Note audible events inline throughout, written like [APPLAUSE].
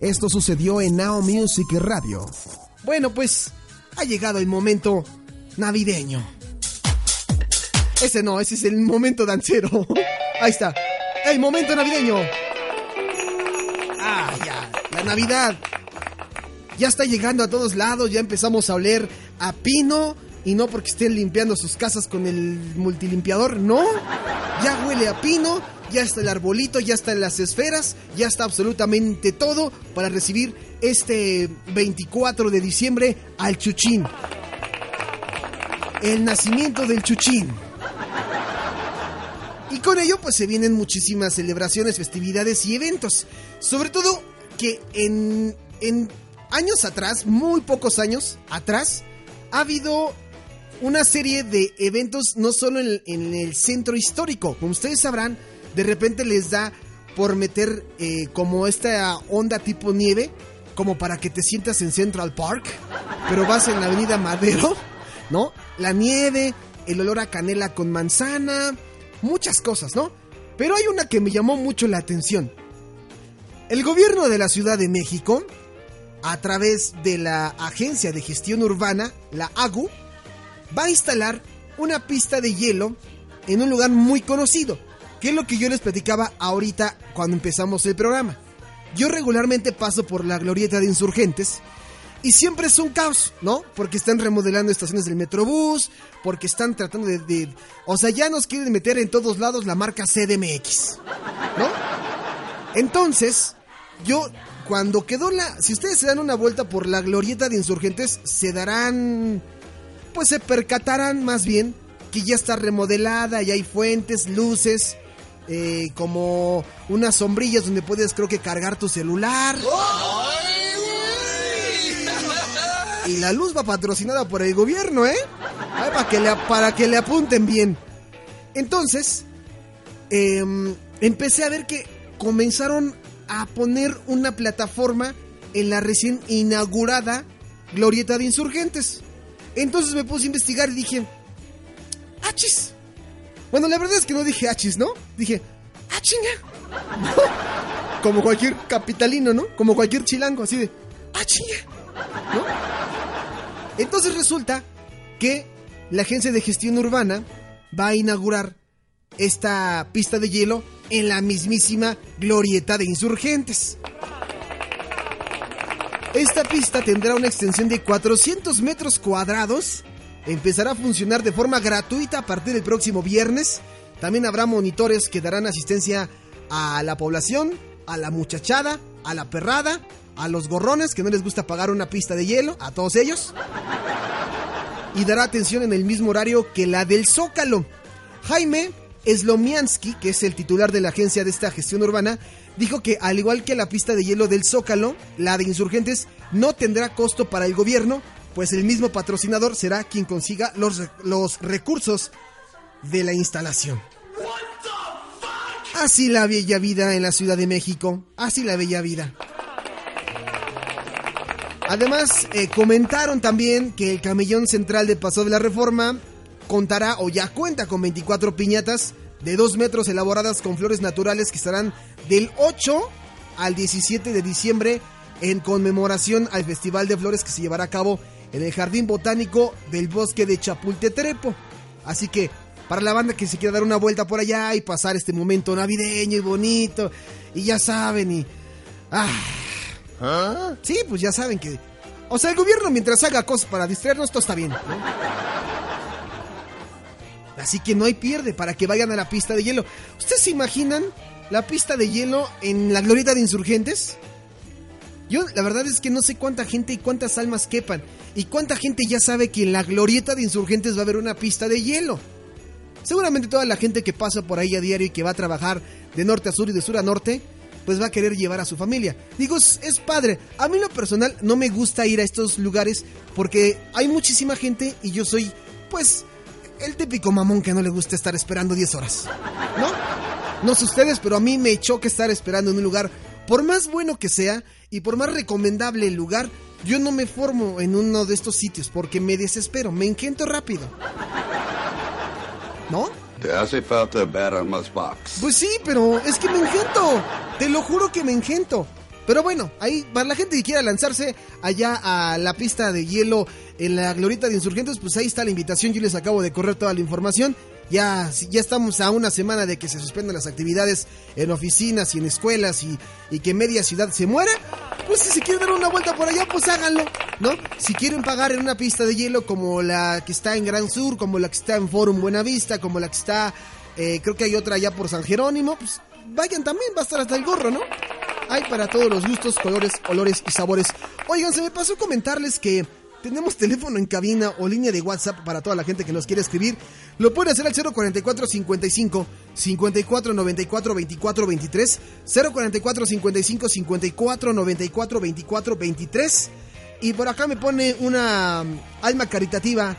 Esto sucedió en Now Music Radio. Bueno, pues ha llegado el momento navideño. Ese no, ese es el momento dancero. [LAUGHS] Ahí está. El momento navideño. Ah, ya. La Navidad. Ya está llegando a todos lados. Ya empezamos a oler a pino. Y no porque estén limpiando sus casas con el multilimpiador. No. Ya huele a pino. Ya está el arbolito. Ya están las esferas. Ya está absolutamente todo para recibir este 24 de diciembre al Chuchín. El nacimiento del Chuchín. Y con ello pues se vienen muchísimas celebraciones, festividades y eventos. Sobre todo que en, en años atrás, muy pocos años atrás, ha habido una serie de eventos no solo en, en el centro histórico. Como ustedes sabrán, de repente les da por meter eh, como esta onda tipo nieve, como para que te sientas en Central Park, pero vas en la Avenida Madero, [LAUGHS] ¿no? La nieve, el olor a canela con manzana, muchas cosas, ¿no? Pero hay una que me llamó mucho la atención. El gobierno de la Ciudad de México, a través de la Agencia de Gestión Urbana, la AGU, va a instalar una pista de hielo en un lugar muy conocido, que es lo que yo les platicaba ahorita cuando empezamos el programa. Yo regularmente paso por la glorieta de insurgentes y siempre es un caos, ¿no? Porque están remodelando estaciones del Metrobús, porque están tratando de, de, O sea, ya nos quieren meter en todos lados la marca CDMX, ¿no? Entonces, yo, cuando quedó la... Si ustedes se dan una vuelta por la glorieta de insurgentes, se darán... Pues se percatarán más bien que ya está remodelada, ya hay fuentes, luces, eh, como unas sombrillas donde puedes creo que cargar tu celular. Y la luz va patrocinada por el gobierno, ¿eh? Ay, para, que le, para que le apunten bien. Entonces, eh, empecé a ver que comenzaron a poner una plataforma en la recién inaugurada Glorieta de Insurgentes. Entonces me puse a investigar y dije, ¡achis! Bueno, la verdad es que no dije achis, ¿no? Dije, ¡ah, chinga! [LAUGHS] Como cualquier capitalino, ¿no? Como cualquier chilango, así de, ¡ah, chinga! ¿No? Entonces resulta que la agencia de gestión urbana va a inaugurar esta pista de hielo en la mismísima glorieta de insurgentes. Esta pista tendrá una extensión de 400 metros cuadrados. Empezará a funcionar de forma gratuita a partir del próximo viernes. También habrá monitores que darán asistencia a la población, a la muchachada, a la perrada, a los gorrones que no les gusta pagar una pista de hielo, a todos ellos. Y dará atención en el mismo horario que la del Zócalo. Jaime Slomiansky, que es el titular de la agencia de esta gestión urbana, dijo que al igual que la pista de hielo del Zócalo, la de insurgentes no tendrá costo para el gobierno, pues el mismo patrocinador será quien consiga los, los recursos de la instalación. Así la bella vida en la Ciudad de México, así la bella vida. Además, eh, comentaron también que el camellón central de Paso de la Reforma contará o ya cuenta con 24 piñatas de 2 metros elaboradas con flores naturales que estarán del 8 al 17 de diciembre en conmemoración al Festival de Flores que se llevará a cabo en el Jardín Botánico del Bosque de Chapultepec. Así que para la banda que se quiera dar una vuelta por allá y pasar este momento navideño y bonito, y ya saben, y... Ah, Sí, pues ya saben que... O sea, el gobierno mientras haga cosas para distraernos, todo está bien. ¿no? Así que no hay pierde para que vayan a la pista de hielo. ¿Ustedes se imaginan la pista de hielo en la glorieta de insurgentes? Yo la verdad es que no sé cuánta gente y cuántas almas quepan. Y cuánta gente ya sabe que en la glorieta de insurgentes va a haber una pista de hielo. Seguramente toda la gente que pasa por ahí a diario y que va a trabajar de norte a sur y de sur a norte, pues va a querer llevar a su familia. Digo, es, padre. A mí lo personal no me gusta ir a estos lugares porque hay muchísima gente y yo soy, pues, el típico mamón que no le gusta estar esperando 10 horas. ¿No? No sé ustedes, pero a mí me choca estar esperando en un lugar, por más bueno que sea y por más recomendable el lugar, yo no me formo en uno de estos sitios porque me desespero, me engento rápido. ¿No? Te hace falta ver más box. Pues sí, pero es que me engento. Te lo juro que me engento. Pero bueno, ahí para la gente que quiera lanzarse allá a la pista de hielo en la glorita de insurgentes, pues ahí está la invitación. Yo les acabo de correr toda la información. Ya, ya estamos a una semana de que se suspendan las actividades en oficinas y en escuelas y, y que media ciudad se muera. Pues si se quieren dar una vuelta por allá, pues háganlo, ¿no? Si quieren pagar en una pista de hielo como la que está en Gran Sur, como la que está en Forum Buenavista, como la que está, eh, creo que hay otra allá por San Jerónimo, pues vayan también, va a estar hasta el gorro, ¿no? Hay para todos los gustos, colores, olores y sabores. Oigan, se me pasó comentarles que tenemos teléfono en cabina o línea de WhatsApp para toda la gente que nos quiere escribir. Lo puede hacer al 044 55 54 94 24 23. 044 55 54 94 24 23. Y por acá me pone una alma caritativa.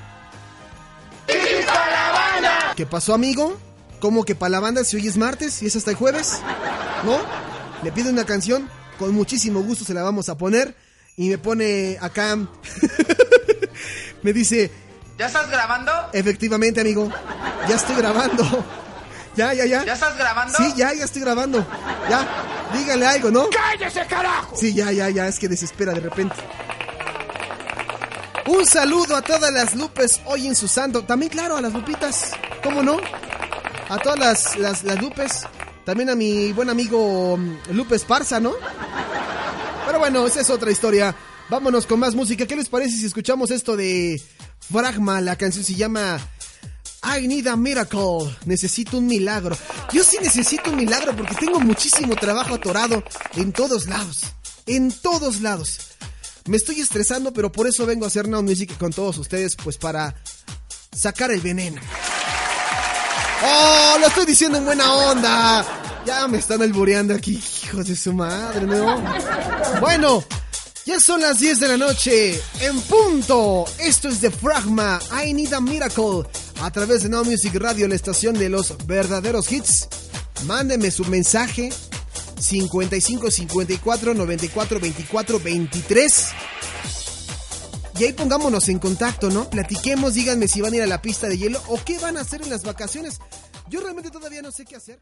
¿Qué pasó, amigo? ¿Cómo que para la banda si hoy es martes y es hasta el jueves? ¿No? Le pido una canción, con muchísimo gusto se la vamos a poner. Y me pone acá. [LAUGHS] me dice. ¿Ya estás grabando? Efectivamente, amigo. Ya estoy grabando. Ya, ya, ya. ¿Ya estás grabando? Sí, ya, ya estoy grabando. Ya. Dígale algo, ¿no? ¡Cállese, carajo! Sí, ya, ya, ya. Es que desespera de repente. Un saludo a todas las Lupes hoy en su santo. También, claro, a las Lupitas. ¿Cómo no? A todas las, las, las Lupes. También a mi buen amigo mm, Lupe Esparza, ¿no? Bueno, esa es otra historia. Vámonos con más música. ¿Qué les parece si escuchamos esto de Fragma? La canción se llama I Need a Miracle. Necesito un milagro. Yo sí necesito un milagro porque tengo muchísimo trabajo atorado en todos lados. En todos lados. Me estoy estresando, pero por eso vengo a hacer Now Music con todos ustedes, pues para sacar el veneno. ¡Oh! Lo estoy diciendo en buena onda. Ya me están alboreando aquí, hijos de su madre, ¿no? Bueno, ya son las 10 de la noche, en punto. Esto es de Fragma, I Need a Miracle, a través de Now Music Radio, la estación de los verdaderos hits. Mándeme su mensaje 55 54 94 24 23. Y ahí pongámonos en contacto, ¿no? Platiquemos, díganme si van a ir a la pista de hielo o qué van a hacer en las vacaciones. Yo realmente todavía no sé qué hacer.